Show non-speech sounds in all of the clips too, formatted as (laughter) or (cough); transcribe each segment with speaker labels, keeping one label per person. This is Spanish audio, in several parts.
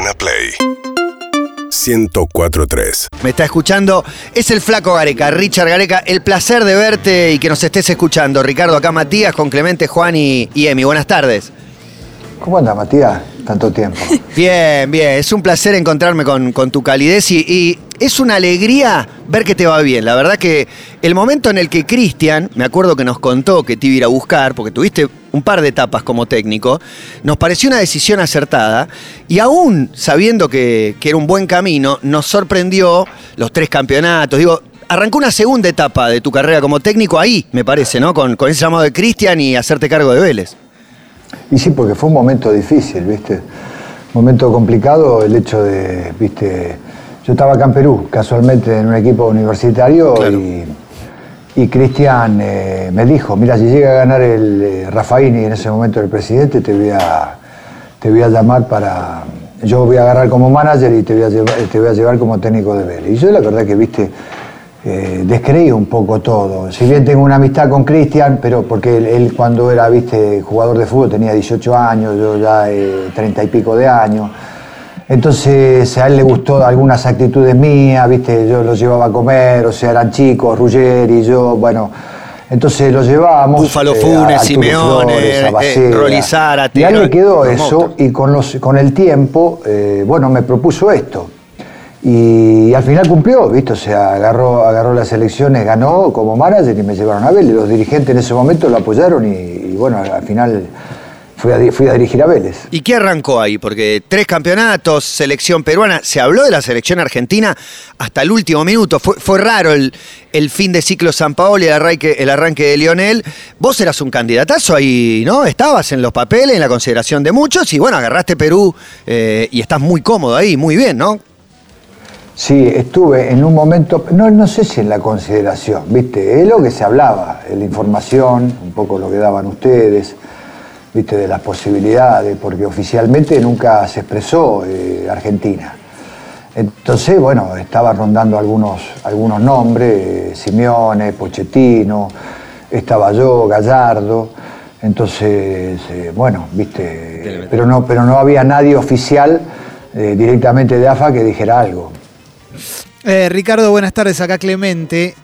Speaker 1: Urbana Play 1043.
Speaker 2: Me está escuchando, es el flaco Gareca, Richard Gareca. El placer de verte y que nos estés escuchando. Ricardo, acá Matías, con Clemente, Juan y, y Emi. Buenas tardes.
Speaker 3: ¿Cómo anda, Matías? Tanto tiempo. (laughs)
Speaker 2: Bien, bien. Es un placer encontrarme con, con tu calidez y, y es una alegría ver que te va bien. La verdad que el momento en el que Cristian, me acuerdo que nos contó que te iba a ir a buscar, porque tuviste un par de etapas como técnico, nos pareció una decisión acertada y aún sabiendo que, que era un buen camino, nos sorprendió los tres campeonatos. Digo, arrancó una segunda etapa de tu carrera como técnico ahí, me parece, ¿no? Con, con ese llamado de Cristian y hacerte cargo de Vélez.
Speaker 3: Y sí, porque fue un momento difícil, ¿viste? Momento complicado el hecho de, ¿viste? Yo estaba acá en Perú, casualmente en un equipo universitario
Speaker 2: Claro.
Speaker 3: y, y Cristian eh, me dijo, mira, si llega a ganar el eh, Rafaini en ese momento el presidente, te voy a, te voy a llamar para... Yo voy a agarrar como manager y te voy a llevar, te voy a llevar como técnico de Vélez. Y yo la verdad que, viste, eh, descreí un poco todo. Si bien tengo una amistad con Cristian, pero porque él, él cuando era, viste, jugador de fútbol tenía 18 años, yo ya eh, 30 y pico de años. Entonces a él le gustó algunas actitudes mías, viste, yo los llevaba a comer, o sea, eran chicos, Ruggeri, yo, bueno, entonces los llevábamos.
Speaker 2: Búfalo
Speaker 3: a
Speaker 2: Funes,
Speaker 3: Arturo
Speaker 2: Simeone, eh, Zárate,
Speaker 3: Y a le quedó eso
Speaker 2: monstruos.
Speaker 3: y con, los, con el tiempo, eh, bueno, me propuso esto. Y al final cumplió, ¿viste? O sea, agarró, agarró las elecciones, ganó como manager y me llevaron a Vélez. Los dirigentes en ese momento lo apoyaron y, y bueno, al final fui a, di- fui a dirigir a Vélez.
Speaker 2: ¿Y qué arrancó ahí? Porque tres campeonatos, selección peruana, se habló de la selección argentina hasta el último minuto. Fue, fue raro el, el fin de ciclo San Paolo y el arranque, el arranque de Lionel. Vos eras un candidatazo ahí, ¿no? Estabas en los papeles, en la consideración de muchos y bueno, agarraste Perú eh, y estás muy cómodo ahí, muy bien, ¿no?
Speaker 3: Sí, estuve en un momento, no, no sé si en la consideración, ¿viste? Es lo que se hablaba, la información, un poco lo que daban ustedes, ¿viste? De las posibilidades, porque oficialmente nunca se expresó eh, Argentina. Entonces, bueno, estaba rondando algunos, algunos nombres, eh, Simeone, Pochettino, estaba yo, Gallardo, entonces, eh, bueno, viste, pero no, pero no había nadie oficial eh, directamente de AFA que dijera algo.
Speaker 4: Eh, Ricardo, buenas tardes, acá Clemente.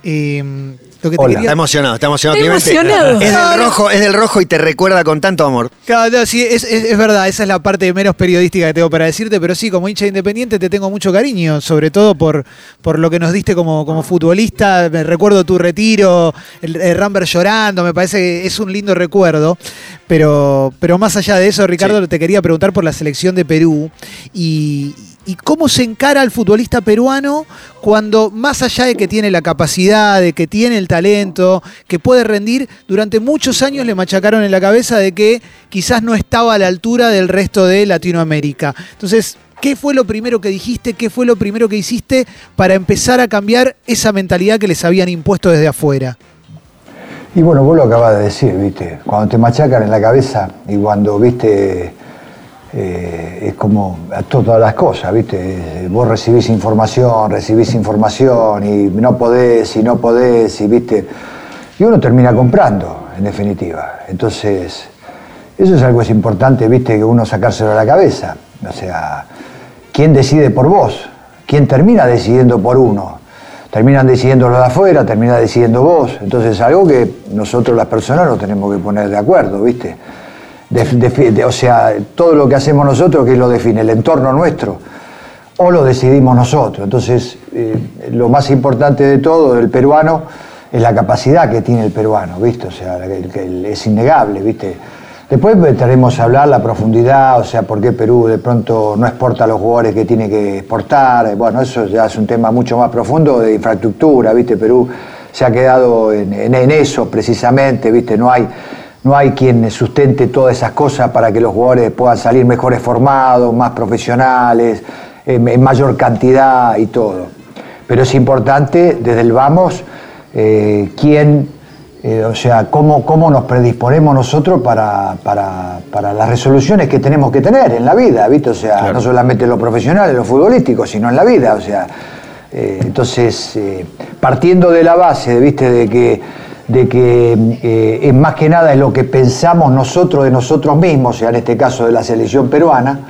Speaker 4: Lo que te
Speaker 3: Hola.
Speaker 2: Está emocionado, está emocionado.
Speaker 5: Está
Speaker 2: Clemente.
Speaker 5: emocionado.
Speaker 2: Es del rojo, es del rojo y te recuerda con tanto amor.
Speaker 4: Claro, no, sí, es, es- es verdad, esa es la parte menos periodística que tengo para decirte, pero sí, como hincha independiente te tengo mucho cariño, sobre todo por, por lo que nos diste como, como futbolista. Me recuerdo tu retiro, el, el Rambert llorando, me parece que es un lindo recuerdo. Pero, pero más allá de eso, Ricardo, te quería preguntar por la selección de Perú y, y cómo se encara al futbolista peruano cuando, más allá de que tiene la capacidad, de que tiene el talento, que puede rendir, durante muchos años le machacaron en la cabeza de que quizás no estaba a la altura del resto de Latinoamérica. Entonces, ¿qué fue lo primero que dijiste? ¿Qué fue lo primero que hiciste para empezar a cambiar esa mentalidad que les habían impuesto desde afuera?
Speaker 3: Y bueno, vos lo acabas de decir, ¿viste? Cuando te machacan en la cabeza y cuando, ¿viste? Eh, es como a to- todas las cosas, ¿viste? Eh, Vos recibís información, recibís información y no podés y no podés y, ¿viste? Y uno termina comprando, en definitiva. Entonces, eso es algo es importante, ¿viste? Que uno sacárselo a la cabeza. O sea, ¿quién decide por vos? ¿Quién termina decidiendo por uno? Terminan decidiendo los de afuera, termina decidiendo vos. Entonces es algo que nosotros las personas nos tenemos que poner de acuerdo, ¿viste? O sea, todo lo que hacemos nosotros, que lo define? El entorno nuestro. O lo decidimos nosotros. Entonces, eh, lo más importante de todo del peruano es la capacidad que tiene el peruano, ¿viste? O sea, que es innegable, ¿viste? Después estaremos a hablar la profundidad, o sea, por qué Perú de pronto no exporta los jugadores que tiene que exportar. Bueno, eso ya es un tema mucho más profundo de infraestructura, ¿viste? Perú se ha quedado en- en eso precisamente, ¿viste? No hay, no hay quien sustente todas esas cosas para que los jugadores puedan salir mejores formados, más profesionales, en, mayor cantidad y todo. Pero es importante desde el vamos eh, quién, eh, o sea, cómo, cómo nos predisponemos nosotros para, para- para las resoluciones que tenemos que tener en la vida, ¿viste? O sea, no solamente en lo profesional, en lo futbolístico, sino en la vida, o sea. eh, entonces, partiendo de la base, ¿viste? De que, de que eh, es más que nada es lo que pensamos nosotros de nosotros mismos, o sea, en este caso de la selección peruana,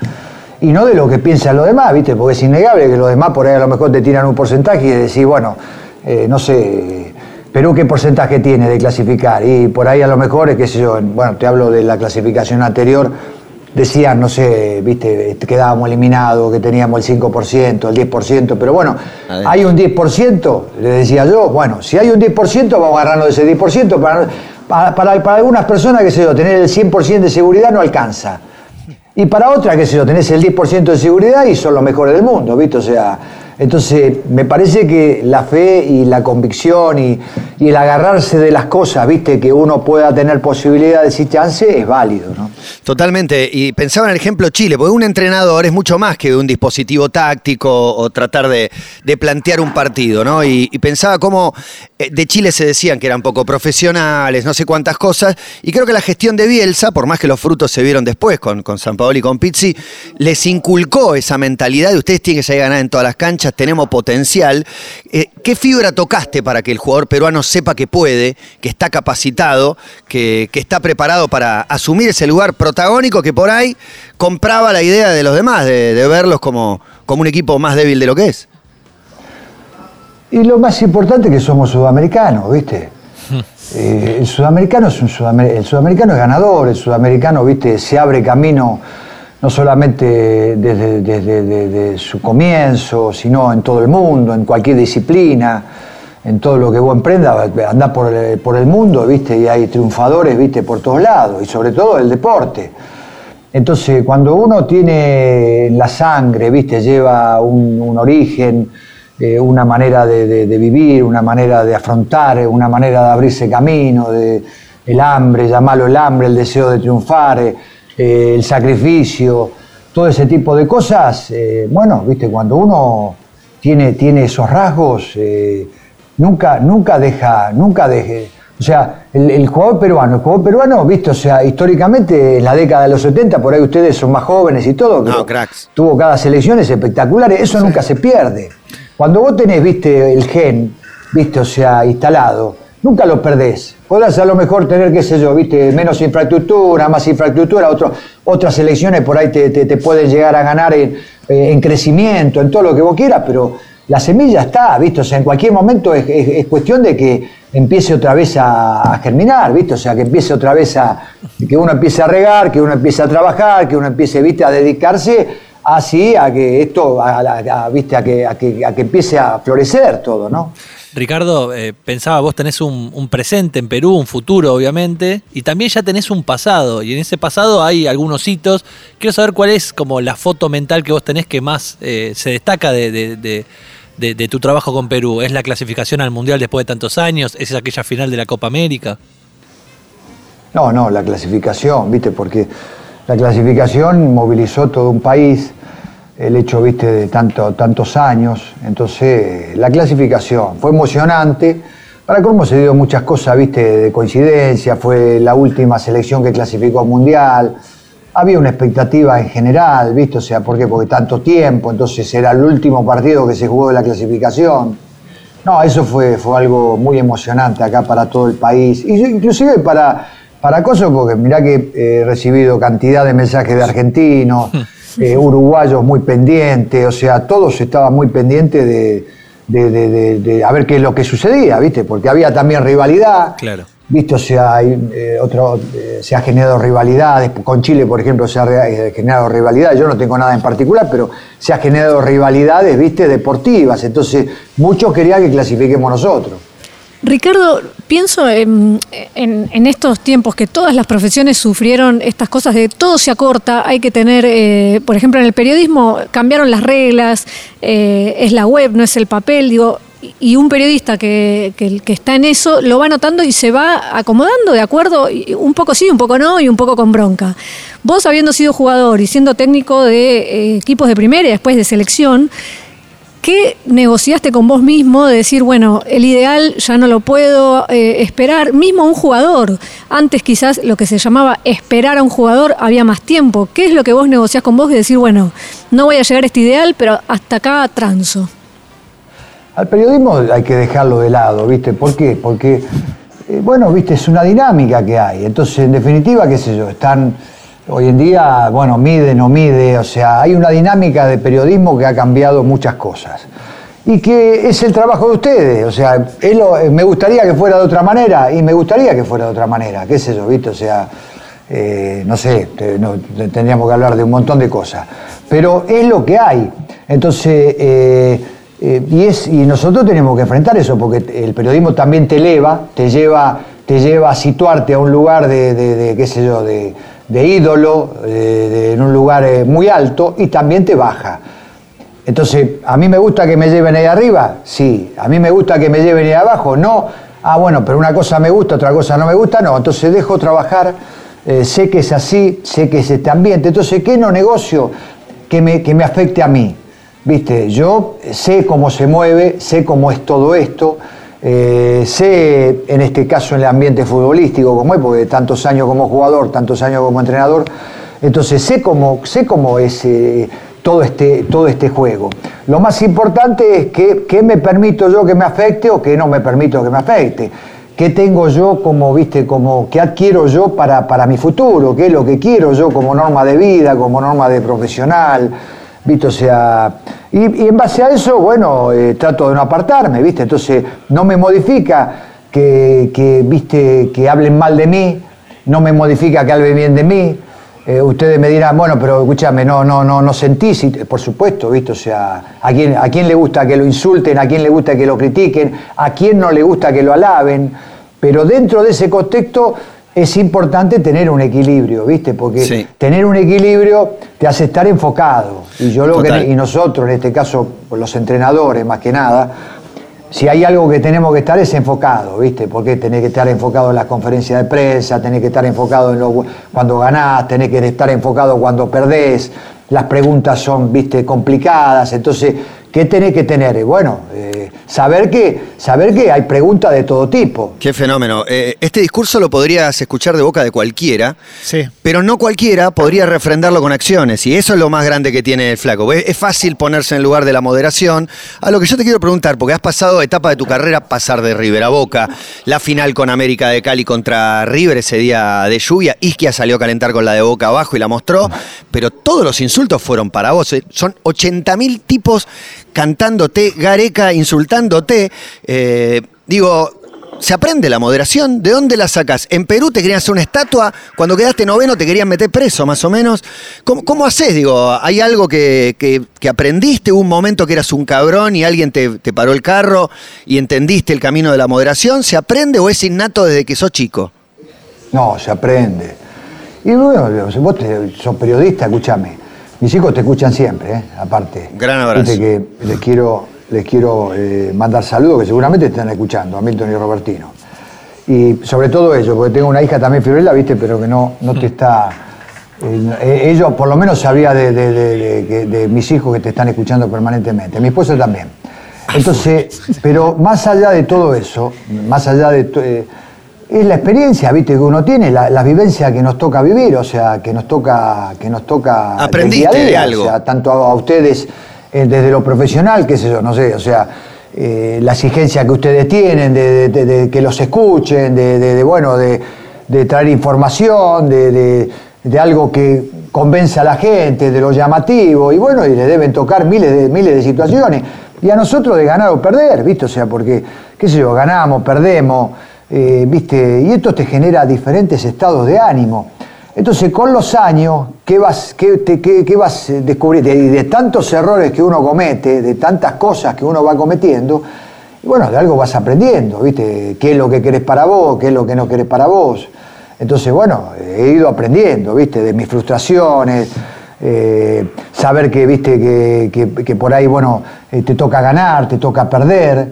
Speaker 3: y no de lo que piensan los demás, ¿viste? Porque es innegable que los demás por ahí a lo mejor te tiran un porcentaje y decís, bueno, eh, no sé, Perú qué porcentaje tiene de clasificar y por ahí a lo mejor, es qué sé yo, bueno, te hablo de la clasificación anterior, decían, no sé, viste, quedábamos eliminados, que teníamos el 5%, el 10%, pero bueno, hay un 10%, le decía yo, bueno, si hay un 10%, vamos a agarrarnos de ese 10%, para, para, para, algunas personas, qué sé yo, tener el 100% de seguridad no alcanza. Y para otras, qué sé yo, tenés el 10% de seguridad y son los mejores del mundo, ¿viste? O sea, entonces, me parece que la fe y la convicción y, el agarrarse de las cosas, viste, que uno pueda tener posibilidad de decir chance, es válido, ¿no?
Speaker 2: Totalmente. Y pensaba en el ejemplo Chile, porque un entrenador es mucho más que un dispositivo táctico o tratar de, plantear un partido, ¿no? Y, pensaba cómo eh, de Chile se decían que eran poco profesionales, no sé cuántas cosas, y creo que la gestión de Bielsa, por más que los frutos se vieron después con, con San Paolo y con Pizzi, les inculcó esa mentalidad de ustedes tienen que salir a en todas las canchas tenemos potencial. Eh, ¿Qué fibra tocaste para que el jugador peruano sepa que puede, que está capacitado, que, está preparado para asumir ese lugar protagónico que por ahí compraba la idea de los demás, de, verlos como, como un equipo más débil de lo que es?
Speaker 3: Y lo más importante es que somos sudamericanos, ¿viste? (laughs) Eh, el sudamericano es un el sudamericano es ganador, el sudamericano, ¿viste? Se abre camino no solamente desde, su comienzo, sino en todo el mundo, en cualquier disciplina, en todo lo que vos emprendas, andás por el, por el mundo, ¿viste? Y hay triunfadores, ¿viste? Por todos lados, y sobre todo el deporte. Entonces, cuando uno tiene la sangre, ¿viste? Lleva un, origen, eh, una manera de, vivir, una manera de afrontar, una manera de abrirse camino, de, el hambre, llamarlo el hambre, el deseo de triunfar. Eh, eh, el sacrificio, todo ese tipo de cosas, eh, bueno, viste, cuando uno tiene, tiene esos rasgos, eh, nunca, nunca deja, nunca deje. O sea, el, jugador peruano, el jugador peruano, viste, o sea, históricamente en la década de los 70, por ahí ustedes son más jóvenes y todo,
Speaker 2: no, cracks.
Speaker 3: tuvo cada selecciones espectaculares, eso nunca se pierde. Cuando vos tenés, viste, el gen, viste, o sea, instalado, nunca lo perdés. Podrás a lo mejor tener, qué sé yo, viste, menos infraestructura, más infraestructura, otro, otras selecciones por ahí te, pueden llegar a ganar eh, en, crecimiento, en todo lo que vos quieras, pero la semilla está, ¿viste? O sea, en cualquier momento es, cuestión de que empiece otra vez a, germinar, ¿viste? O sea, que empiece otra vez a, que uno empiece a regar, que uno empiece a trabajar, que uno empiece, ¿viste? A dedicarse así a que esto, ¿viste? A que, a que, a que empiece a florecer todo, ¿no?
Speaker 1: Ricardo, eh, pensaba, vos tenés un, presente en Perú, un futuro obviamente, y también ya tenés un pasado, y en ese pasado hay algunos hitos. Quiero saber cuál es como la foto mental que vos tenés que más eh, se destaca de, tu trabajo con Perú. ¿Es la clasificación al Mundial después de tantos años? ¿Es aquella final de la Copa América?
Speaker 3: No, no, la clasificación, viste, porque la clasificación movilizó todo un país el hecho, viste, de tanto, tantos años. Entonces, la clasificación fue emocionante. Para cómo se dio muchas cosas, viste, de coincidencia. Fue la última selección que clasificó al Mundial. Había una expectativa en general, viste, o sea, ¿por qué? Porque tanto tiempo, entonces era el último partido que se jugó de la clasificación. No, eso fue, fue algo muy emocionante acá para todo el país. Y inclusive para, para cosas, porque mirá que he recibido cantidad de mensajes de argentinos. (laughs) Eh, uruguayos muy pendientes, o sea, todos estaban muy pendientes de, de, a ver qué es lo que sucedía, ¿viste? Porque había también rivalidad.
Speaker 1: Claro.
Speaker 3: ¿Viste? O sea, eh, otro, eh, se ha generado rivalidades. Con Chile, por ejemplo, se ha generado rivalidades. Yo no tengo nada en particular, pero se ha generado rivalidades, ¿viste? Deportivas. Entonces, muchos querían que clasifiquemos nosotros.
Speaker 5: Ricardo, pienso en, estos tiempos que todas las profesiones sufrieron estas cosas de todo se acorta, hay que tener, eh, por ejemplo, en el periodismo cambiaron las reglas, eh, es la web, no es el papel, digo, y un periodista que, que, está en eso lo va notando y se va acomodando de acuerdo, un poco sí, un poco no y un poco con bronca. Vos habiendo sido jugador y siendo técnico de eh, equipos de primera y después de selección, ¿Qué negociaste con vos mismo de decir, bueno, el ideal ya no lo puedo eh, esperar? Mismo un jugador, antes quizás lo que se llamaba esperar a un jugador había más tiempo. ¿Qué es lo que vos negociás con vos de decir, bueno, no voy a llegar a este ideal, pero hasta acá transo?
Speaker 3: Al periodismo hay que dejarlo de lado, ¿viste? ¿Por qué? Porque, eh, bueno, viste, es una dinámica que hay. Entonces, en definitiva, qué sé yo, están Hoy en día, bueno, mide, no mide, o sea, hay una dinámica de periodismo que ha cambiado muchas cosas. Y que es el trabajo de ustedes, o sea, lo- me gustaría que fuera de otra manera y me gustaría que fuera de otra manera, qué sé yo, ¿viste? O sea, eh, no sé, no, te- tendríamos que hablar de un montón de cosas, pero es lo que hay. Entonces, eh, eh, y, es, y nosotros tenemos que enfrentar eso, porque el periodismo también te eleva, te lleva, te lleva a situarte a un lugar de, de- qué sé yo, de, de ídolo, en un lugar eh, muy alto, y también te baja. Entonces, ¿a mí me gusta que me lleven ahí arriba? Sí. ¿A mí me gusta que me lleven ahí abajo? No. Ah, bueno, pero una cosa me gusta, otra cosa no me gusta, no. Entonces dejo trabajar, eh, sé que es así, sé que es este ambiente. Entonces, ¿qué no negocio que me, que me afecte a mí? Viste, yo sé cómo se mueve, sé cómo es todo esto, eh, sé en este caso en el ambiente futbolístico como es, porque tantos años como jugador, tantos años como entrenador, entonces sé cómo, sé cómo es eh, todo, este, todo este juego. Lo más importante es que, qué me permito yo que me afecte o qué no me permito que me afecte. ¿Qué tengo yo como, viste, como, qué adquiero yo para, para mi futuro? ¿Qué es lo que quiero yo como norma de vida, como norma de profesional? ¿Viste? O sea, y, en base a eso, bueno, eh, trato de no apartarme, ¿viste? Entonces, no me modifica que, que, ¿viste? que hablen mal de mí, no me modifica que hablen bien de mí. Eh, ustedes me dirán, bueno, pero escúchame, no, no, no, no sentís, por supuesto, ¿viste? O sea, ¿a quién, ¿a quién le gusta que lo insulten? ¿A quién le gusta que lo critiquen? ¿A quién no le gusta que lo alaben? Pero dentro de ese contexto es importante tener un equilibrio, ¿viste? Porque
Speaker 2: Sí.
Speaker 3: tener un equilibrio te hace estar enfocado. Y yo lo que y nosotros, en este caso, los entrenadores más que nada, si hay algo que tenemos que estar es enfocado, ¿viste? Porque tenés que estar enfocado en las conferencias de prensa, tenés que estar enfocado en lo, cuando ganás, tenés que estar enfocado cuando perdés, las preguntas son, ¿viste? complicadas, entonces, ¿qué tenés que tener? Bueno, eh, saber, que, saber que hay preguntas de todo tipo.
Speaker 2: Qué fenómeno. Eh, este discurso lo podrías escuchar de boca de cualquiera,
Speaker 4: Sí.
Speaker 2: pero no cualquiera podría refrendarlo con acciones. Y eso es lo más grande que tiene el flaco. Es, es fácil ponerse en el lugar de la moderación. A lo que yo te quiero preguntar, porque has pasado etapa de tu carrera, pasar de River a Boca, la final con América de Cali contra River ese día de lluvia, Isquia salió a calentar con la de Boca abajo y la mostró, pero todos los insultos fueron para vos. eh. Son 80.000 tipos cantándote, Gareca insultándote. Eh, digo, ¿Se aprende la moderación? ¿De dónde la sacas? En Perú te querían hacer una estatua, cuando quedaste noveno te querían meter preso, más o menos. ¿Cómo, cómo haces? Digo, ¿hay algo que, que- aprendiste? ¿Hubo un momento que eras un cabrón y alguien te, te paró el carro y entendiste el camino de la moderación? ¿Se aprende o es innato desde que sos chico?
Speaker 3: No, se aprende. Y bueno, vos sos periodista, escúchame. Mis hijos te escuchan siempre, ¿eh? aparte.
Speaker 2: Gran abrazo.
Speaker 3: Que les quiero, les quiero eh, mandar saludos que seguramente te están escuchando, a Milton y Robertino. Y sobre todo ellos, porque tengo una hija también Fiorella, viste, pero que no, no te está. eh, ellos, por lo menos, sabía de, de- de- de- que- de mis hijos que te están escuchando permanentemente. Mi esposa también. Entonces, pero más allá de todo eso, más allá de. Es la experiencia, viste, que uno tiene, la, la vivencia que nos toca vivir, o sea, que nos toca, que nos toca
Speaker 2: Aprendiste
Speaker 3: día a día,
Speaker 2: algo.
Speaker 3: O sea, tanto a, a ustedes eh, desde lo profesional, qué sé yo, no sé, o sea, eh, la exigencia que ustedes tienen de, de- de- de que los escuchen, de, bueno, de, traer información, de, de- de algo que convence a la gente, de lo llamativo, y bueno, y le deben tocar miles de, miles de situaciones. Y a nosotros de ganar o perder, ¿viste? O sea, porque, qué sé yo, ganamos, perdemos, eh, ¿viste? Y esto te genera diferentes estados de ánimo. Entonces, con los años, ¿qué vas, qué te- qué- qué vas eh, descubriendo? Y de tantos errores que uno comete, de tantas cosas que uno va cometiendo, bueno, de algo vas aprendiendo, ¿viste? ¿Qué es lo que querés para vos? ¿Qué es lo que no querés para vos? Entonces, bueno, he ido aprendiendo, ¿viste? De mis frustraciones, eh, saber que, ¿viste? Que, que- por ahí, bueno, te toca ganar, te toca perder,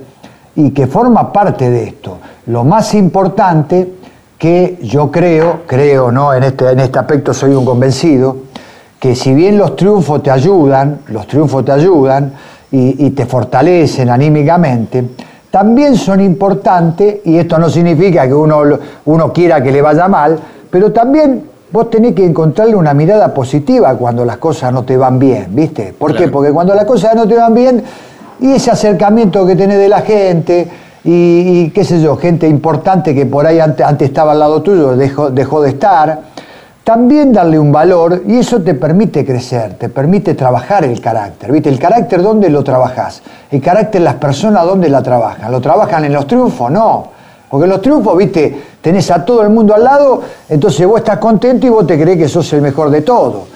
Speaker 3: y que forma parte de esto. Lo más importante que yo creo, creo, ¿no? En este, en este aspecto soy un convencido, que si bien los triunfos te ayudan, los triunfos te ayudan y, y te fortalecen anímicamente, también son importantes, y esto no significa que uno, uno quiera que le vaya mal, pero también vos tenés que encontrarle una mirada positiva cuando las cosas no te van bien, ¿viste? ¿Por qué? Porque cuando las cosas no te van bien, y ese acercamiento que tenés de la gente, y, qué sé yo, gente importante que por ahí antes, antes estaba al lado tuyo, dejó, dejó de estar, también darle un valor y eso te permite crecer, te permite trabajar el carácter. ¿Viste? El carácter, ¿dónde lo trabajas? El carácter, las personas, ¿dónde la trabajan? ¿Lo trabajan en los triunfos? No. Porque en los triunfos, viste, tenés a todo el mundo al lado, entonces vos estás contento y vos te crees que sos el mejor de todo.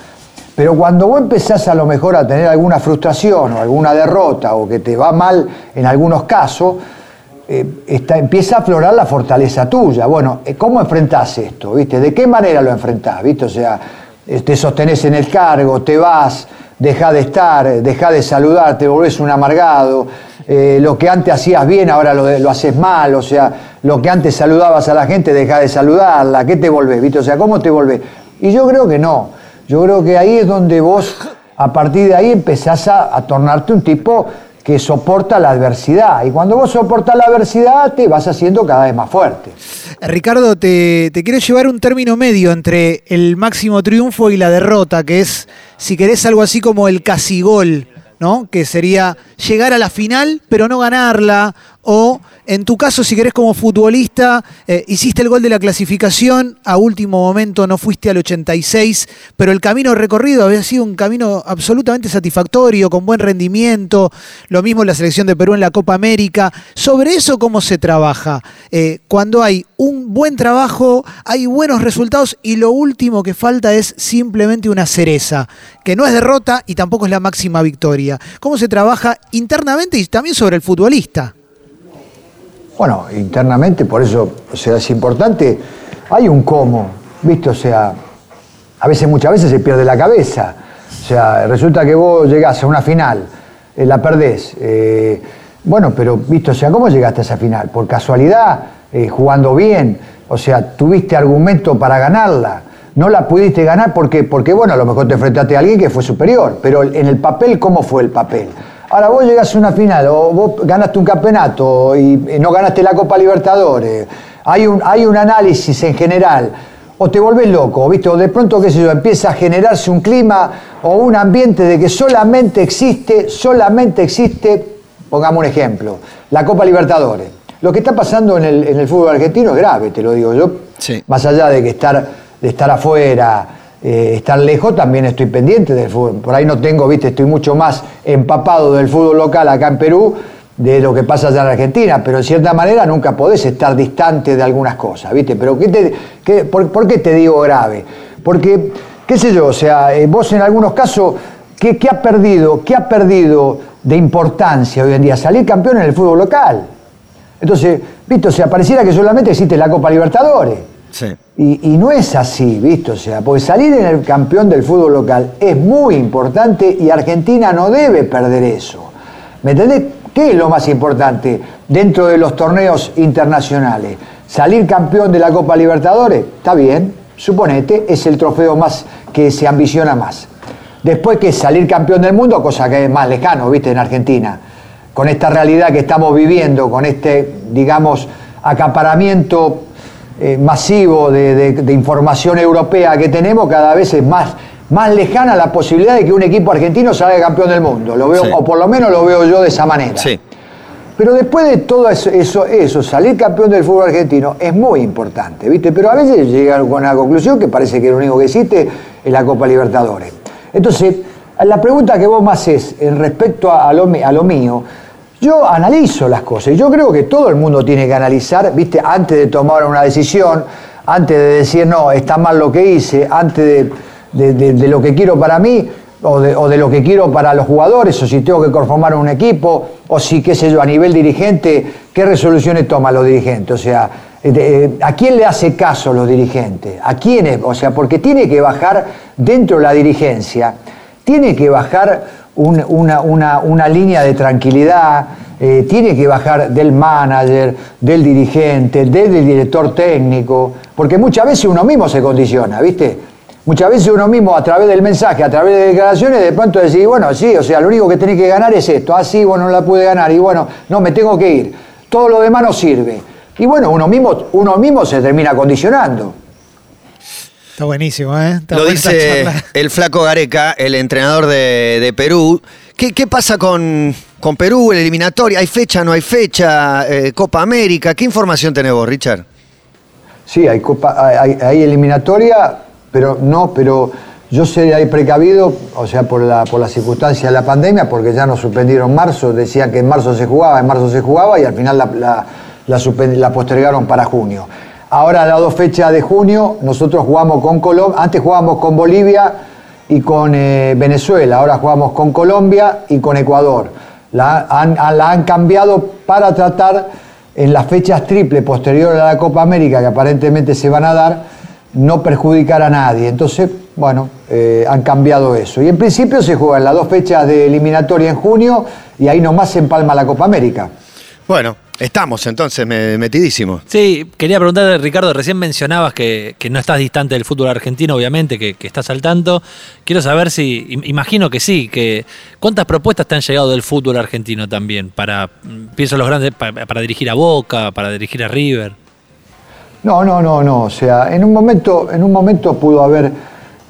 Speaker 3: Pero cuando vos empezás a lo mejor a tener alguna frustración o alguna derrota o que te va mal en algunos casos, eh, está, empieza a aflorar la fortaleza tuya. Bueno, eh, ¿cómo enfrentás esto? ¿Viste? ¿De qué manera lo enfrentás? ¿Viste? O sea, eh, te sostenés en el cargo, te vas, dejás de estar, dejás de saludar, te volvés un amargado. lo que antes hacías bien, ahora lo, lo, haces mal. O sea, lo que antes saludabas a la gente, dejás de saludarla. ¿Qué te volvés? ¿Viste? O sea, ¿cómo te volvés? Y yo creo que no. Yo creo que ahí es donde vos, a partir de ahí, empezás a, a tornarte un tipo que soporta la adversidad. Y cuando vos soportas la adversidad, te vas haciendo cada vez más fuerte.
Speaker 4: Ricardo, te, te, quiero llevar un término medio entre el máximo triunfo y la derrota, que es, si querés, algo así como el casi gol, ¿no? Que sería llegar a la final, pero no ganarla, o en tu caso, si querés como futbolista, eh, hiciste el gol de la clasificación, a último momento no fuiste al 86, pero el camino recorrido había sido un camino absolutamente satisfactorio, con buen rendimiento, lo mismo la selección de Perú en la Copa América. Sobre eso, ¿cómo se trabaja? Eh, cuando hay un buen trabajo, hay buenos resultados y lo último que falta es simplemente una cereza, que no es derrota y tampoco es la máxima victoria. ¿Cómo se trabaja internamente y también sobre el futbolista?
Speaker 3: Bueno, internamente, por eso, o sea, es importante, hay un cómo, ¿viste? O sea, a veces, muchas veces se pierde la cabeza. O sea, resulta que vos llegás a una final, eh, la perdés. Eh, bueno, pero, ¿viste? O sea, ¿cómo llegaste a esa final? ¿Por casualidad? Eh, ¿Jugando bien? O sea, ¿tuviste argumento para ganarla? No la pudiste ganar porque, porque, bueno, a lo mejor te enfrentaste a alguien que fue superior, pero en el papel, ¿cómo fue el papel? Ahora vos llegas a una final o vos ganaste un campeonato y no ganaste la Copa Libertadores. Hay un, hay un análisis en general. O te volvés loco, ¿viste? O de pronto, qué sé yo, empieza a generarse un clima o un ambiente de que solamente existe, solamente existe, pongamos un ejemplo, la Copa Libertadores. Lo que está pasando en el, en el fútbol argentino es grave, te lo digo yo.
Speaker 1: Sí.
Speaker 3: Más allá de que estar, de estar afuera, eh, estar lejos, también estoy pendiente del fútbol. Por ahí no tengo, viste, estoy mucho más empapado del fútbol local acá en Perú de lo que pasa allá en Argentina, pero en cierta manera nunca podés estar distante de algunas cosas, ¿viste? Pero ¿qué te, qué, por, qué te digo grave? Porque, qué sé yo, o sea, eh, vos en algunos casos, ¿qué, ¿qué ha perdido? ¿Qué ha perdido de importancia hoy en día? Salir campeón en el fútbol local. Entonces, ¿viste? O sea, pareciera que solamente existe la Copa Libertadores.
Speaker 1: Sí.
Speaker 3: Y, no es así, ¿viste? O sea, porque salir en el campeón del fútbol local es muy importante y Argentina no debe perder eso. ¿Me entendés? ¿Qué es lo más importante dentro de los torneos internacionales? Salir campeón de la Copa Libertadores, está bien, suponete, es el trofeo más que se ambiciona más. Después que salir campeón del mundo, cosa que es más lejano, ¿viste? En Argentina. Con esta realidad que estamos viviendo, con este, digamos, acaparamiento eh, masivo de, de, de, información europea que tenemos, cada vez es más, más lejana la posibilidad de que un equipo argentino salga campeón del mundo. Lo veo,
Speaker 1: Sí.
Speaker 3: o por lo menos lo veo yo de esa manera.
Speaker 1: Sí.
Speaker 3: Pero después de todo eso, eso, eso, salir campeón del fútbol argentino es muy importante, ¿viste? Pero a veces llegan con la conclusión que parece que lo único que existe es la Copa Libertadores. Entonces, la pregunta que vos me haces en respecto a lo, mi- a lo mío, yo analizo las cosas. y Yo creo que todo el mundo tiene que analizar, ¿viste? Antes de tomar una decisión, antes de decir, no, está mal lo que hice, antes de, de- lo que quiero para mí, o de, o de lo que quiero para los jugadores, o si tengo que conformar un equipo, o si, qué sé yo, a nivel dirigente, ¿qué resoluciones toman los dirigentes? O sea, eh, eh, ¿a quién le hace caso los dirigentes? ¿A quiénes? O sea, porque tiene que bajar dentro de la dirigencia, tiene que bajar un- una, una- una línea de tranquilidad, eh, tiene que bajar del manager, del dirigente, del, director técnico, porque muchas veces uno mismo se condiciona, ¿viste? Muchas veces uno mismo a través del mensaje, a través de declaraciones, de pronto decís, bueno, sí, o sea, lo único que tenés que ganar es esto, ah, sí, bueno, no la pude ganar, y bueno, no, me tengo que ir, todo lo demás no sirve. Y bueno, uno mismo, uno mismo se termina condicionando.
Speaker 4: Está buenísimo, ¿eh? Está
Speaker 2: Lo dice (laughs) el flaco Gareca, el entrenador de, de Perú. ¿Qué, qué pasa con, con Perú, el eliminatoria? ¿Hay fecha, no hay fecha? Eh, Copa América. ¿Qué información tenés vos, Richard?
Speaker 3: Sí, hay, copa, hay, hay eliminatoria pero no, pero yo sé ahí precavido, o sea, por la, por la circunstancia de la pandemia, porque ya nos suspendieron en marzo, decía que en marzo se jugaba, en marzo se jugaba y al final la, la, la suspend- la postergaron para junio. Ahora las dos fechas de junio, nosotros jugamos con Colombia, antes jugábamos con Bolivia y con eh, Venezuela, ahora jugamos con Colombia y con Ecuador. La han, cambiado para tratar en las fechas triple posteriores a la Copa América, que aparentemente se van a dar, no perjudicar a nadie. Entonces, bueno, eh, han cambiado eso. Y en principio se juegan las dos fechas de eliminatoria en junio y ahí nomás se empalma la Copa América.
Speaker 2: Bueno, estamos entonces me- metidísimos.
Speaker 1: Sí, quería preguntarle, Ricardo, recién mencionabas que, que no estás distante del fútbol argentino, obviamente, que, que estás al tanto. Quiero saber si, im- imagino que sí, que ¿cuántas propuestas te han llegado del fútbol argentino también? Para, mm, pienso en los grandes, pa- para, dirigir a Boca, para dirigir a River.
Speaker 3: No, no, no, no. O sea, en un momento, en un momento pudo haber,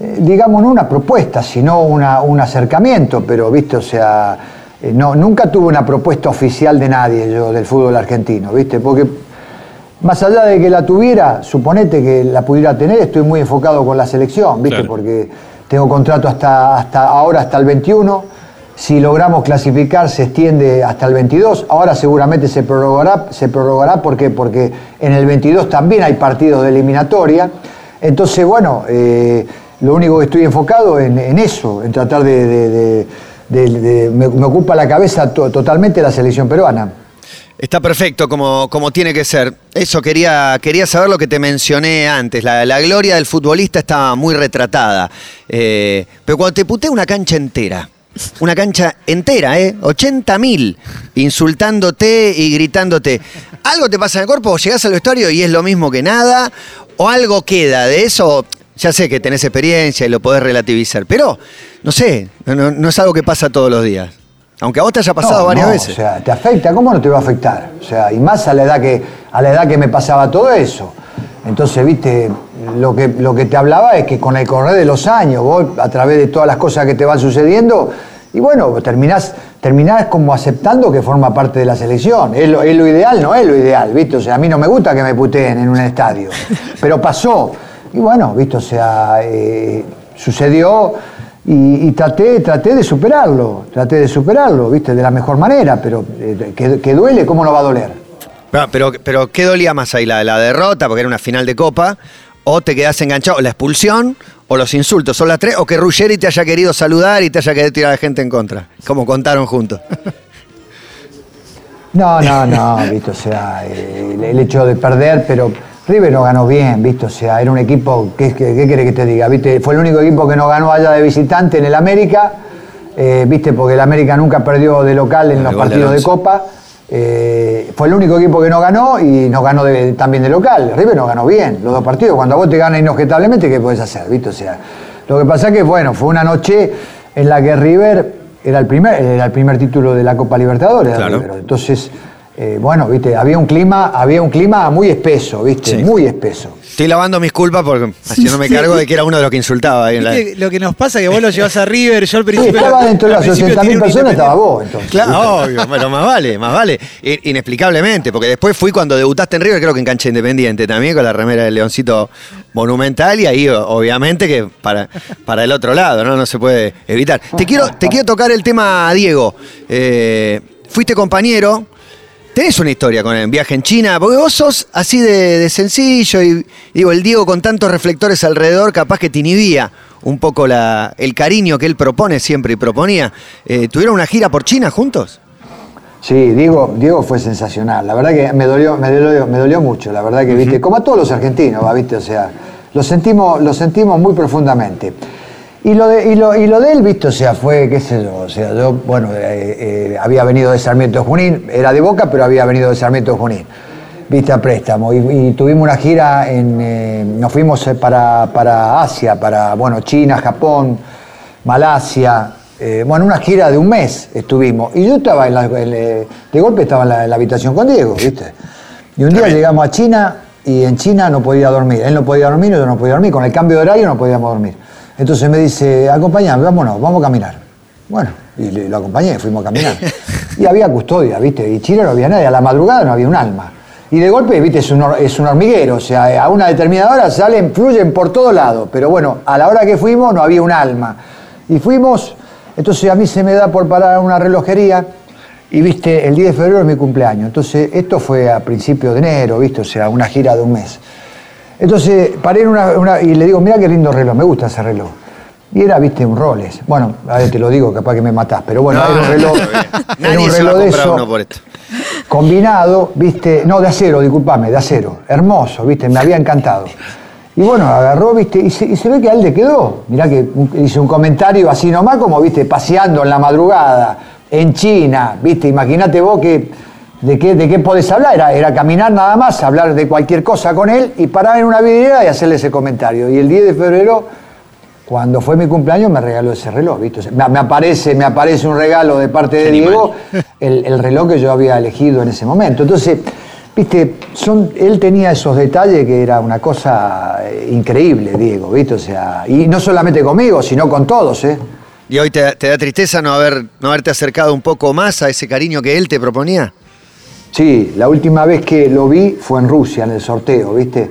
Speaker 3: eh, digamos, no una propuesta, sino una- un acercamiento, pero, viste, o sea, no, nunca tuve una propuesta oficial de nadie yo del fútbol argentino, viste, porque más allá de que la tuviera, suponete que la pudiera tener, estoy muy enfocado con la selección, viste,
Speaker 1: Claro.
Speaker 3: porque tengo contrato hasta, hasta ahora, hasta el 21. Si logramos clasificar, se extiende hasta el 22. Ahora seguramente se prorrogará, se prorrogará porque, porque en el 22 también hay partidos de eliminatoria. Entonces, bueno, eh, lo único que estoy enfocado en, en eso, en tratar de... de- de- me, ocupa la cabeza to- totalmente la selección peruana.
Speaker 2: Está perfecto como, como tiene que ser. Eso quería, quería saber lo que te mencioné antes. La, gloria del futbolista está muy retratada. Eh, pero cuando te putea una cancha entera, una cancha entera, ¿eh? 80 mil insultándote y gritándote. ¿Algo te pasa en el cuerpo? ¿O llegás al vestuario y es lo mismo que nada? ¿O algo queda de eso? Ya sé que tenés experiencia y lo podés relativizar, pero no sé, no, es algo que pasa todos los días. Aunque a vos te haya pasado
Speaker 3: No,
Speaker 2: varias
Speaker 3: no,
Speaker 2: veces.
Speaker 3: O sea, te afecta, ¿cómo no te va a afectar? O sea, y más a la edad que, a la edad que me pasaba todo eso. Entonces, viste, lo que, lo que te hablaba es que con el correr de los años, vos a través de todas las cosas que te van sucediendo, y bueno, terminás, terminás como aceptando que forma parte de la selección. Es lo, es lo ideal, no es lo ideal, ¿viste? O sea, a mí no me gusta que me puteen en un estadio, (laughs) pero pasó. Y bueno, ¿viste? O sea, eh, sucedió y, y traté, traté de superarlo, traté de superarlo, ¿viste? De la mejor manera, pero eh, que, que duele, ¿cómo no va a doler?
Speaker 2: Ah, Pero, pero ¿qué dolía más ahí? ¿La, la derrota, porque era una final de Copa? ¿O te quedás enganchado? ¿La expulsión? ¿O los insultos? ¿Son las tres? ¿O que Ruggeri te haya querido saludar y te haya querido tirar a la gente en contra? Como contaron juntos. (laughs)
Speaker 3: No, no, no, ¿viste? O sea, eh, el, el hecho de perder, pero River no ganó bien, ¿viste? O sea, era un equipo, ¿qué, qué, qué querés que te diga? ¿Viste? Fue el único equipo que no ganó allá de visitante en el América, eh, ¿viste? Porque el América nunca perdió de local en
Speaker 2: El
Speaker 3: los
Speaker 2: de
Speaker 3: partidos de. Copa. Eh, fue el único equipo que no ganó y no ganó de- también de local. River no ganó bien los dos partidos. Cuando a vos te ganas inobjetablemente, ¿qué podés hacer? ¿Viste? O sea, lo que pasa es que, bueno, fue una noche en la que River era el primer, era el primer título de la Copa Libertadores.
Speaker 2: Claro.
Speaker 3: Entonces, eh, bueno, viste, había un clima, había un clima muy espeso, viste,
Speaker 2: Sí.
Speaker 3: muy espeso.
Speaker 2: Estoy lavando mis culpas porque haciéndome cargo de que era uno de los que insultaba ahí en la...
Speaker 4: ¿Viste lo que nos pasa? Que vos lo llevas a River, yo al
Speaker 3: Sí,
Speaker 4: principio...
Speaker 3: estaba dentro de las
Speaker 4: principio
Speaker 3: 80.000
Speaker 4: tiré un
Speaker 3: personas, estaba vos, entonces.
Speaker 2: Claro, obvio, pero más vale, más vale. Inexplicablemente, porque después fui cuando debutaste en River, creo que en cancha independiente también, con la remera del Leoncito Monumental, y ahí obviamente que para, para el otro lado, ¿no? No se puede evitar. Te quiero, te quiero tocar el tema, Diego. Eh, fuiste compañero. Tenés una historia con el viaje en China, porque vos sos así de, de sencillo y digo, el Diego con tantos reflectores alrededor capaz que te inhibía un poco la, el cariño que él propone siempre y proponía. Eh, ¿Tuvieron una gira por China juntos?
Speaker 3: Sí, Diego, Diego fue sensacional. La verdad que me dolió, me dolió, me dolió mucho. La verdad que, viste, como a todos los argentinos, ¿va? viste, o sea, lo sentimos, lo sentimos muy profundamente. Y lo, de, y, lo, y lo de él, viste, o sea, fue, qué sé yo, o sea, yo, bueno, eh, eh, había venido de Sarmiento de Junín, era de Boca, pero había venido de Sarmiento de Junín, viste, a préstamo. Y, y tuvimos una gira, en, eh, nos fuimos para, para Asia, para, bueno, China, Japón, Malasia, bueno, una gira de un mes estuvimos. Y yo estaba en la, en, de golpe estaba en la, en la habitación con Diego, ¿viste? Y un día llegamos a China y en China no podía dormir. Él no podía dormir, yo no podía dormir. Con el cambio de horario no podíamos dormir. Entonces me dice, acompañame, vámonos, vamos a caminar. Bueno, y le- lo acompañé, fuimos a caminar. (laughs) Y había custodia, ¿viste? Y Chile no había nadie, a la madrugada no había un alma. Y de golpe, viste, es un, es un hormiguero, o sea, a una determinada hora salen, fluyen por todos lados, pero bueno, a la hora que fuimos no había un alma. Y fuimos, entonces a mí se me da por parar una relojería y viste, el 10 de febrero es mi cumpleaños. Entonces, esto fue a principios de enero, viste, o sea, una gira de un mes. Entonces, paré en una, una- y le digo, mira qué lindo reloj, me gusta ese reloj. Y era, viste, un Rolex. Bueno, a ver, te lo digo, capaz que me matás, pero bueno,
Speaker 2: No,
Speaker 3: era un
Speaker 2: no,
Speaker 3: reloj.
Speaker 2: bien.
Speaker 3: era un reloj de eso,
Speaker 2: uno por esto.
Speaker 3: combinado, viste, no, de acero, disculpame, de acero. Hermoso, viste, me había encantado. Y bueno, agarró, viste, y se, y se ve que a él le quedó. Mirá que hizo un comentario así nomás, como, viste, paseando en la madrugada, en China, viste, imagínate vos que, de qué, de qué podés hablar. Era, era caminar nada más, hablar de cualquier cosa con él y parar en una vidriera y hacerle ese comentario. Y el 10 de febrero, cuando fue mi cumpleaños, me regaló ese reloj, viste. O sea, me, me aparece, me aparece un regalo de parte de Diego, el, el reloj que yo había elegido en ese momento. Entonces, viste, son, él tenía esos detalles que era una cosa eh, increíble, Diego, viste, o sea, y no solamente conmigo, sino con todos, ¿eh?
Speaker 2: ¿Y hoy te, te da tristeza no, haber, no haberte acercado un poco más a ese cariño que él te proponía?
Speaker 3: Sí, la última vez que lo vi fue en Rusia, en el sorteo, ¿viste?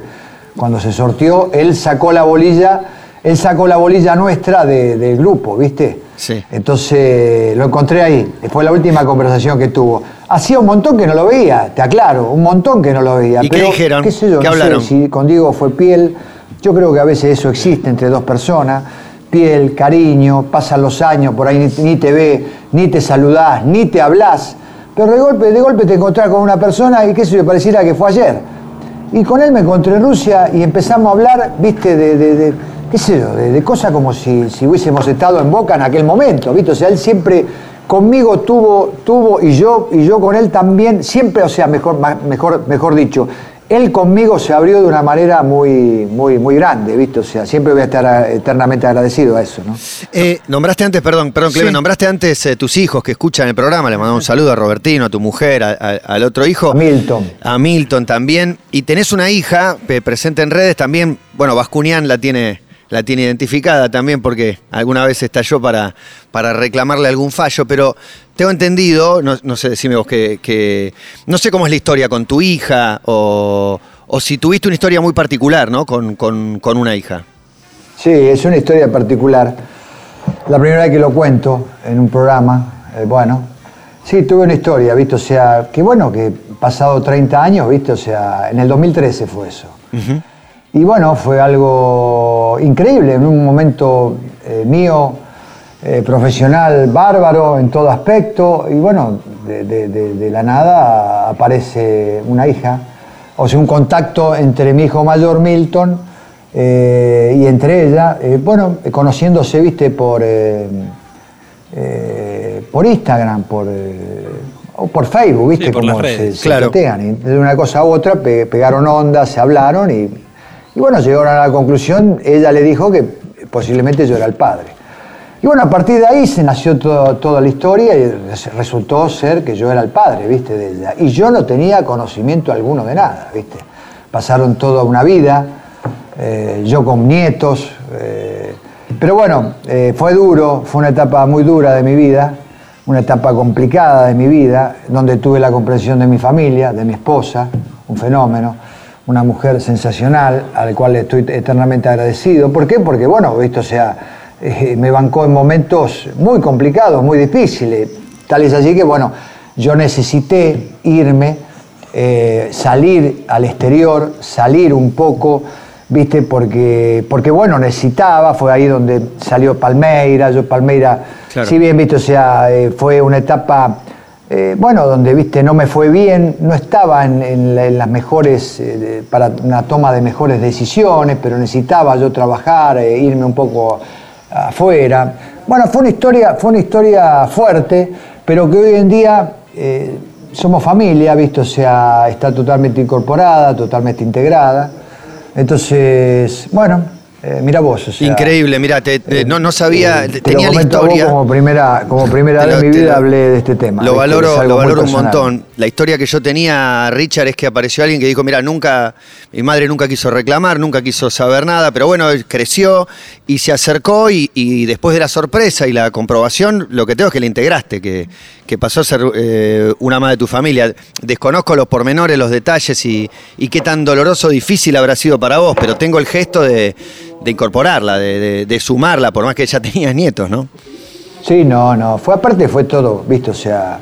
Speaker 3: Cuando se sorteó, él sacó la bolilla, él sacó la bolilla nuestra de- del grupo, ¿viste?
Speaker 2: Sí.
Speaker 3: Entonces lo encontré ahí, fue la última conversación que tuvo. Hacía un montón que no lo veía, te aclaro, un montón que no lo veía.
Speaker 2: ¿Y qué
Speaker 3: pero,
Speaker 2: dijeron?
Speaker 3: ¿Qué sé yo?
Speaker 2: ¿Qué
Speaker 3: no sé
Speaker 2: hablaron?
Speaker 3: si con Diego fue piel, yo creo que a veces eso existe entre dos personas. Piel, cariño, pasan los años, por ahí ni, ni te ve, ni te saludás, ni te hablás. Pero de golpe, de golpe te encontrás con una persona y qué sé yo, pareciera que fue ayer. Y con él me encontré en Rusia y empezamos a hablar, viste, de, de- qué sé de, cosas como si, si hubiésemos estado en Boca en aquel momento, viste. O sea, él siempre conmigo tuvo, tuvo y yo, y yo con él también, siempre, o sea, mejor, mejor, mejor dicho, él conmigo se abrió de una manera muy, muy, muy grande, viste. O sea, siempre voy a estar eternamente agradecido a eso, ¿no?
Speaker 4: Eh,
Speaker 2: Nombraste antes, perdón, perdón, Clemen,
Speaker 4: Sí.
Speaker 2: nombraste antes eh, tus hijos que escuchan el programa. Le mandamos un saludo a Robertino, a tu mujer, a- a- al otro hijo.
Speaker 3: A Milton.
Speaker 2: A Milton también. Y tenés una hija eh, presente en redes también. Bueno, Bascunian la tiene, la tiene identificada también porque alguna vez estalló para, para reclamarle algún fallo, pero tengo entendido, no, no sé, decime vos que, que- No sé cómo es la historia con tu hija o, o si tuviste una historia muy particular, ¿no? Con, con- con una hija.
Speaker 3: Sí, es una historia particular. La primera vez que lo cuento en un programa, eh, bueno, sí, tuve una historia, ¿viste? O sea, que bueno, que pasado 30 años, ¿viste? O sea, en el 2013 fue eso. Y bueno, fue algo increíble, en un momento eh, mío, eh, profesional, bárbaro en todo aspecto, y bueno, de, de- de- de la nada aparece una hija, o sea, un contacto entre mi hijo mayor, Milton, eh, y entre ella, eh, bueno, conociéndose, viste, por, eh, eh, por Instagram, por, eh, o por Facebook, viste,
Speaker 1: Sí, por
Speaker 3: como
Speaker 1: las redes,
Speaker 3: se, se
Speaker 2: claro.
Speaker 3: Y de una cosa a otra pe- pegaron ondas, se hablaron y, y bueno, llegaron a la conclusión, ella le dijo que posiblemente yo era el padre. Y bueno, a partir de ahí se nació todo- toda la historia y res- resultó ser que yo era el padre, viste, de ella. Y yo no tenía conocimiento alguno de nada, viste. Pasaron toda una vida, eh, yo con nietos, eh, pero bueno, eh, fue duro, fue una etapa muy dura de mi vida, una etapa complicada de mi vida, donde tuve la comprensión de mi familia, de mi esposa, un fenómeno, una mujer sensacional, al cual estoy eternamente agradecido. ¿Por qué? Porque, bueno, visto, o sea, eh, me bancó en momentos muy complicados, muy difíciles. Tal es así que, bueno, yo necesité irme, eh, salir al exterior, salir un poco, ¿viste? Porque, porque, bueno, necesitaba, fue ahí donde salió Palmeira, yo Palmeira,
Speaker 2: Claro.
Speaker 3: si bien, ¿viste? O sea, eh, fue una etapa, eh, bueno, donde, ¿viste? No me fue bien, no estaba en, en la- en las mejores, eh, para una toma de mejores decisiones, pero necesitaba yo trabajar, eh, irme un poco afuera. Bueno, fue una historia, fue una historia fuerte, pero que hoy en día eh, somos familia, visto, o sea, está totalmente incorporada, totalmente integrada. Entonces, bueno, Eh, mira vos, o sea,
Speaker 2: Increíble, mira, te- te- no, no sabía,
Speaker 3: eh, te
Speaker 2: tenía
Speaker 3: lo
Speaker 2: la
Speaker 3: vos
Speaker 2: historia.
Speaker 3: como primera, como primera vez en mi vida
Speaker 2: lo-
Speaker 3: hablé de este tema.
Speaker 2: Lo valoro, lo valoro un montón. La historia que yo tenía, Richard, es que apareció alguien que dijo, mira, nunca, mi madre nunca quiso reclamar, nunca quiso saber nada, pero bueno, creció y se acercó y, y después de la sorpresa y la comprobación, lo que tengo es que le integraste, que, que pasó a ser eh, una más de tu familia. Desconozco los pormenores, los detalles y, y qué tan doloroso difícil habrá sido para vos, pero tengo el gesto de, de incorporarla, de, de- de sumarla, por más que ya (laughs) tenías nietos, ¿no?
Speaker 3: Sí, no, no. Fue aparte, fue todo, ¿viste? O sea,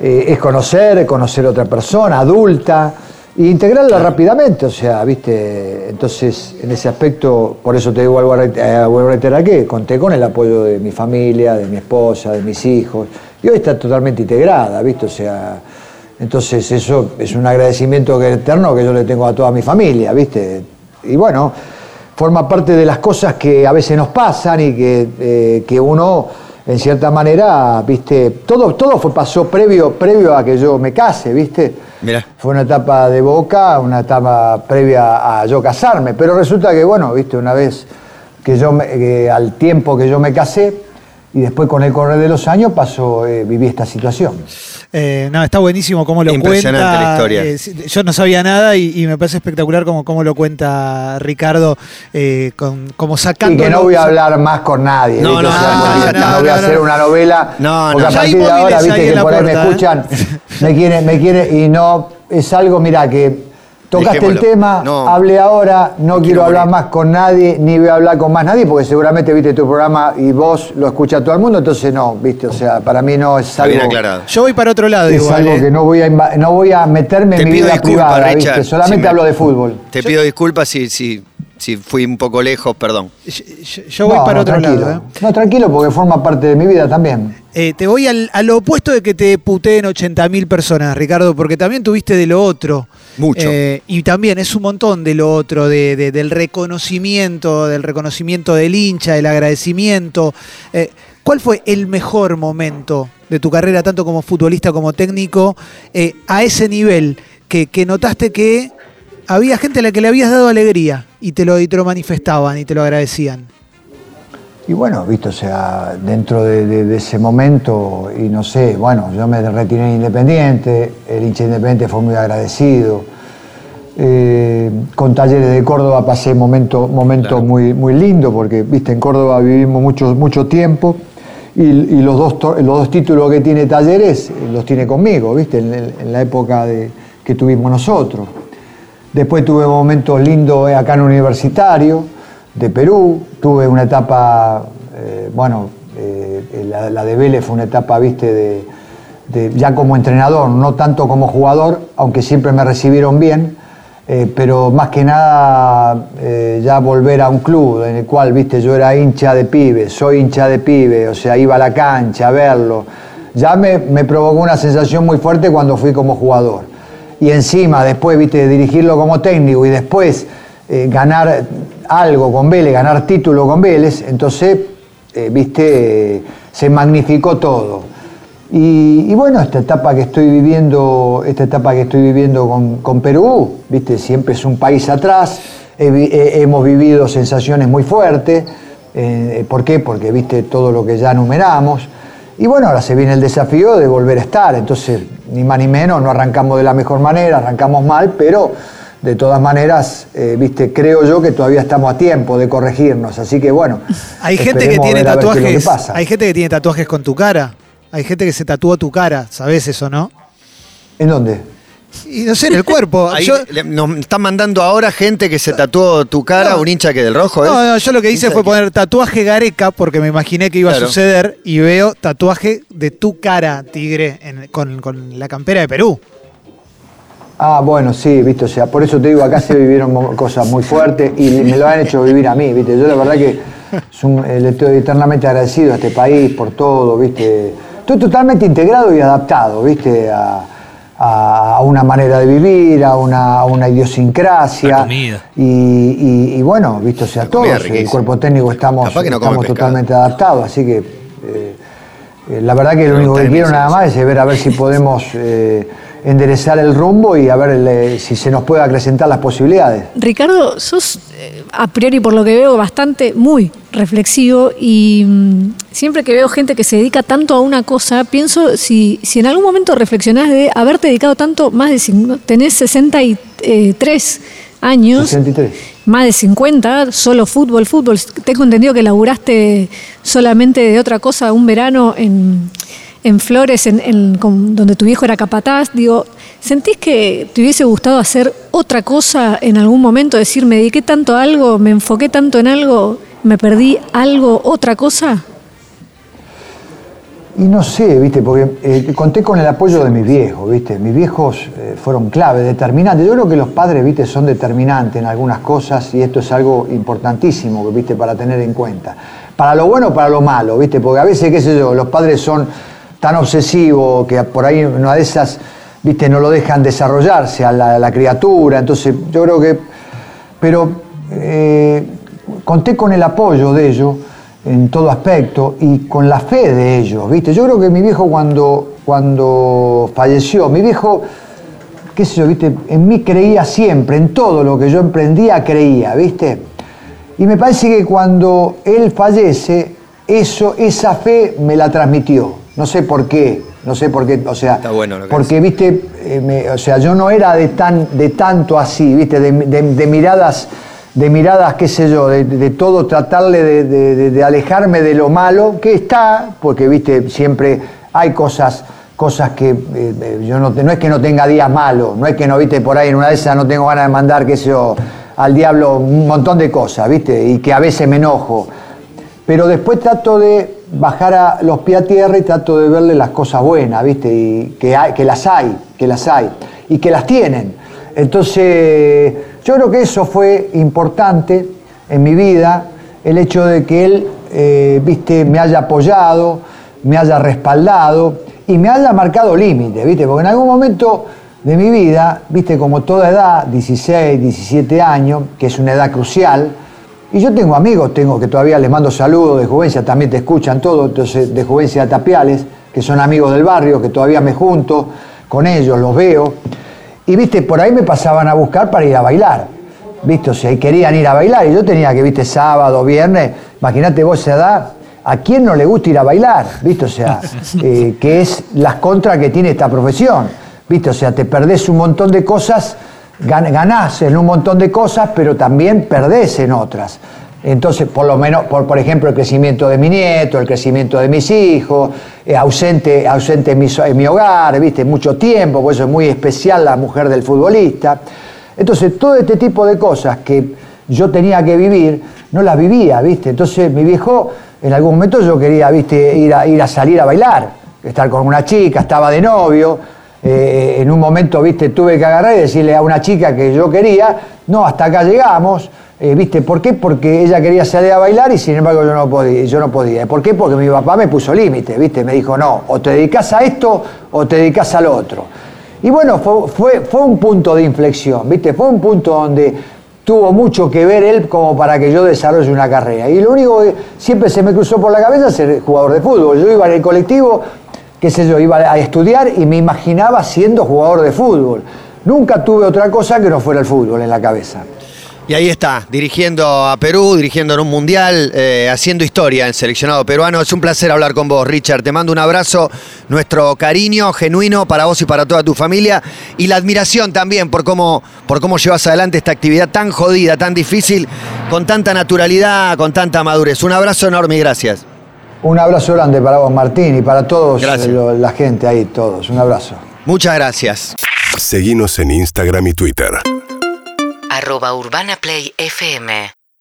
Speaker 3: eh, es conocer, conocer a otra persona, adulta, e integrarla rápidamente, o sea, ¿viste? Entonces, en ese aspecto, por eso te digo algo a reit- a reiterar que conté con el apoyo de mi familia, de mi esposa, de mis hijos, y hoy está totalmente integrada, ¿viste? O sea, entonces eso es un agradecimiento eterno que yo le tengo a toda mi familia, ¿viste? Y bueno, forma parte de las cosas que a veces nos pasan y que, eh, que uno, en cierta manera, ¿viste? Todo, todo fue, pasó previo, previo a que yo me case, ¿viste?
Speaker 2: Mirá.
Speaker 3: Fue una etapa de boca, una etapa previa a yo casarme, pero resulta que, bueno, ¿viste? Una vez que yo, me- que al tiempo que yo me casé, y después con el correr de los años pasó, eh, viví esta situación.
Speaker 4: Eh, no, está buenísimo cómo lo
Speaker 2: Impresionante
Speaker 4: cuenta.
Speaker 2: la historia.
Speaker 4: Eh, yo no sabía nada y, y me parece espectacular cómo, cómo lo cuenta Ricardo, eh, con, como sacando.
Speaker 3: Y que no voy a hablar más con nadie.
Speaker 2: No, no,
Speaker 3: O sea,
Speaker 2: no, no,
Speaker 4: no,
Speaker 3: voy a
Speaker 4: no,
Speaker 3: hacer
Speaker 4: no.
Speaker 3: una novela.
Speaker 2: No,
Speaker 3: porque
Speaker 2: no.
Speaker 3: a partir de ahora, viste que por ahí me
Speaker 4: ¿eh?
Speaker 3: escuchan, me quieren, me quieren, y no, es algo, mira, que tocaste
Speaker 2: Dejémoslo.
Speaker 3: el tema,
Speaker 2: No.
Speaker 3: hablé ahora, no,
Speaker 2: No
Speaker 3: quiero,
Speaker 2: quiero
Speaker 3: hablar
Speaker 2: morir.
Speaker 3: más con nadie, ni voy a hablar con más nadie, porque seguramente viste tu programa y vos lo escucha todo el mundo, entonces no, viste, o sea, para mí no es
Speaker 2: Está
Speaker 3: algo.
Speaker 2: bien aclarado.
Speaker 4: Yo voy para otro lado
Speaker 3: Es
Speaker 4: igual.
Speaker 3: algo
Speaker 4: eh.
Speaker 3: que no voy a no voy a meterme
Speaker 2: Te
Speaker 3: en mi
Speaker 2: pido
Speaker 3: vida
Speaker 2: disculpas,
Speaker 3: privada,
Speaker 2: Richard.
Speaker 3: ¿viste? solamente
Speaker 2: si me-
Speaker 3: hablo de fútbol.
Speaker 2: Te pido disculpas si, si, si fui un poco lejos, perdón.
Speaker 4: Yo, voy
Speaker 3: No,
Speaker 4: para
Speaker 3: no,
Speaker 4: otro
Speaker 3: tranquilo.
Speaker 4: lado. eh.
Speaker 3: No, tranquilo, porque forma parte de mi vida también.
Speaker 4: Eh, te voy al, al opuesto de que te puteen 80.000 personas, Ricardo, porque también tuviste de lo otro.
Speaker 2: Mucho.
Speaker 4: Eh, y también es un montón de lo otro, de, de- del reconocimiento, del reconocimiento del hincha, del agradecimiento. Eh, ¿Cuál fue el mejor momento de tu carrera, tanto como futbolista como técnico, eh, a ese nivel que, que notaste que había gente a la que le habías dado alegría y te lo, y te lo manifestaban y te lo agradecían?
Speaker 3: Y bueno, visto, o sea, dentro de, de- de ese momento, y no sé, bueno, yo me retiré en Independiente, el hincha Independiente fue muy agradecido. Eh, con Talleres de Córdoba pasé momentos momento muy, muy lindos, porque, viste, en Córdoba vivimos mucho, mucho tiempo, y, y los, dos, los dos títulos que tiene Talleres eh, los tiene conmigo, viste, en, en la época de, que tuvimos nosotros. Después tuve momentos lindos acá en Universitario, de Perú. Tuve una etapa, eh, bueno, eh, la, de Vélez fue una etapa, viste, de, ya como entrenador, no tanto como jugador, aunque siempre me recibieron bien. eh, pero más que nada ya volver a un club en el cual, viste, yo era hincha de pibe, soy hincha de pibe, o sea, iba a la cancha a verlo. Ya me, provocó una sensación muy fuerte cuando fui como jugador y encima después, viste, dirigirlo como técnico y después ganar algo con Vélez, ganar título con Vélez, entonces, eh, viste, se magnificó todo. Y, bueno, esta etapa que estoy viviendo, esta etapa que estoy viviendo con, con Perú, viste, siempre es un país atrás, hemos vivido sensaciones muy fuertes, eh, ¿por qué? Porque viste todo lo que ya enumeramos. Y bueno, ahora se viene el desafío de volver a estar. Entonces, ni más ni menos, no arrancamos de la mejor manera, arrancamos mal, pero de todas maneras, eh, viste, creo yo que todavía estamos a tiempo de corregirnos. Así que bueno.
Speaker 4: Hay gente que tiene
Speaker 3: ver a ver qué es lo que
Speaker 4: tatuajes.
Speaker 3: pasa.
Speaker 4: Hay gente que tiene tatuajes con tu cara. Hay gente que se tatúa tu cara, ¿sabes eso, no?
Speaker 3: ¿En dónde?
Speaker 4: Y no sé, en el cuerpo. (laughs)
Speaker 2: Ahí
Speaker 4: Yo,
Speaker 2: le- nos están mandando ahora gente que se tatuó tu cara,
Speaker 4: No.
Speaker 2: un hincha que del rojo, ¿eh?
Speaker 4: no, no, yo lo que hice fue poner tatuaje Gareca porque me imaginé que iba
Speaker 2: Claro.
Speaker 4: a suceder y veo tatuaje de tu cara, tigre, en- con, con la campera de Perú.
Speaker 3: Ah, bueno, sí, viste, o sea, por eso te digo, acá se vivieron cosas muy fuertes y me lo han hecho vivir a mí, viste. Yo la verdad que un- eh, le estoy eternamente agradecido a este país por todo, viste. Estoy totalmente integrado y adaptado, viste, a, a- a una manera de vivir, a una, a una idiosincrasia. Y, y- y bueno, viste, o sea, todos, el cuerpo técnico estamos,
Speaker 2: no
Speaker 3: estamos totalmente adaptados, así que eh, eh, la verdad que lo único que quiero nada más es ver a ver si podemos eh, enderezar el rumbo y a ver eh, si se nos puede acrecentar las posibilidades.
Speaker 5: Ricardo, sos eh, a priori por lo que veo, bastante, muy reflexivo y mm, siempre que veo gente que se dedica tanto a una cosa, pienso si, si en algún momento reflexionás de haberte dedicado tanto, más de tenés 63 años,
Speaker 3: 63.
Speaker 5: más de 50, solo fútbol, fútbol. Tengo entendido que laburaste solamente de otra cosa un verano en, en Flores, en, donde tu viejo era capataz. Digo, ¿sentís que te hubiese gustado hacer otra cosa en algún momento? Decir, me dediqué tanto a algo, me enfoqué tanto en algo, me perdí algo, otra cosa.
Speaker 3: Y no sé, viste, porque eh, conté con el apoyo de mis viejos, viste. Mis viejos eh, fueron clave, determinantes. Yo creo que los padres, viste, son determinantes en algunas cosas y esto es algo importantísimo, viste, para tener en cuenta. Para lo bueno, para lo malo, viste, porque a veces, qué sé yo, los padres son tan obsesivos que por ahí una de esas, viste, no lo dejan desarrollarse a la, a la criatura. Entonces, yo creo que pero eh, conté con el apoyo de ellos en todo aspecto y con la fe de ellos, ¿viste? Yo creo que mi viejo cuando, cuando falleció, mi viejo, qué sé yo, ¿viste? En mí creía siempre, en todo lo que yo emprendía creía, ¿viste? Y me parece que cuando él fallece, eso, esa fe me la transmitió. No sé por qué, no sé por qué, o sea,
Speaker 2: Está bueno lo que
Speaker 3: porque, viste, eh, me- o sea, yo no era de, tan, de tanto así, viste, de, de- de miradas, de miradas, qué sé yo, de, de todo tratarle de alejarme de lo malo, que está, porque, viste, siempre hay cosas, cosas que eh, eh, yo no, no es que no tenga días malos, no es que no, viste, por ahí en una de esas no tengo ganas de mandar, qué sé yo, al diablo un montón de cosas, viste, y que a veces me enojo. Pero después trato de bajar a los pies a tierra y trato de verle las cosas buenas, ¿viste? Y que, hay, que las hay, que las hay, y que las tienen. Entonces, yo creo que eso fue importante en mi vida, el hecho de que él, eh, ¿viste? Me haya apoyado, me haya respaldado y me haya marcado límites, ¿viste? Porque en algún momento de mi vida, ¿viste? Como toda edad, 16, 17 años, que es una edad crucial, y yo tengo amigos, tengo que todavía les mando saludos de Juvencia, también te escuchan todos, entonces de Juvencia Tapiales, que son amigos del barrio, que todavía me junto con ellos, los veo. Y viste, por ahí me pasaban a buscar para ir a bailar. Viste, o sea, y querían ir a bailar, y yo tenía que, viste, sábado, viernes, imagínate vos esa edad, ¿a quién no le gusta ir a bailar? Viste, o sea, (laughs) eh, que es las contras que tiene esta profesión. Viste, o sea, te perdés un montón de cosas ganás en un montón de cosas, pero también perdés en otras. Entonces, por lo menos, por, por ejemplo, el crecimiento de mi nieto, el crecimiento de mis hijos, eh, ausente, ausente en, mi, en mi hogar, viste, mucho tiempo, por eso es muy especial la mujer del futbolista. Entonces, todo este tipo de cosas que yo tenía que vivir, no las vivía, ¿viste? Entonces, mi viejo, en algún momento yo quería, ¿viste? Ir a, ir a salir a bailar, estar con una chica, estaba de novio, eh, en un momento, viste, tuve que agarrar y decirle a una chica que yo quería, no, hasta acá llegamos, eh, viste, ¿por qué? Porque ella quería salir a bailar y sin embargo yo no podía. Yo no podía. ¿Por qué? Porque mi papá me puso límite, viste, me dijo, no, o te dedicas a esto o te dedicas al otro. Y bueno, fue, fue, un punto de inflexión, viste, fue un punto donde tuvo mucho que ver él como para que yo desarrolle una carrera. Y lo único que siempre se me cruzó por la cabeza es ser jugador de fútbol. Yo iba en el colectivo, qué sé yo, iba a estudiar y me imaginaba siendo jugador de fútbol. Nunca tuve otra cosa que no fuera el fútbol en la cabeza.
Speaker 2: Y ahí está, dirigiendo a Perú, dirigiendo en un mundial, eh, haciendo historia en seleccionado peruano. Es un placer hablar con vos, Richard. Te mando un abrazo, nuestro cariño genuino para vos y para toda tu familia. Y la admiración también por cómo, por cómo llevas adelante esta actividad tan jodida, tan difícil, con tanta naturalidad, con tanta madurez. Un abrazo enorme y gracias.
Speaker 3: Un abrazo grande para vos, Martín, y para todos
Speaker 2: Gracias.
Speaker 3: eh, lo- la gente ahí, todos. Un abrazo.
Speaker 2: Muchas gracias.
Speaker 6: Seguinos en Instagram y Twitter.
Speaker 7: arroba Urbana Play FM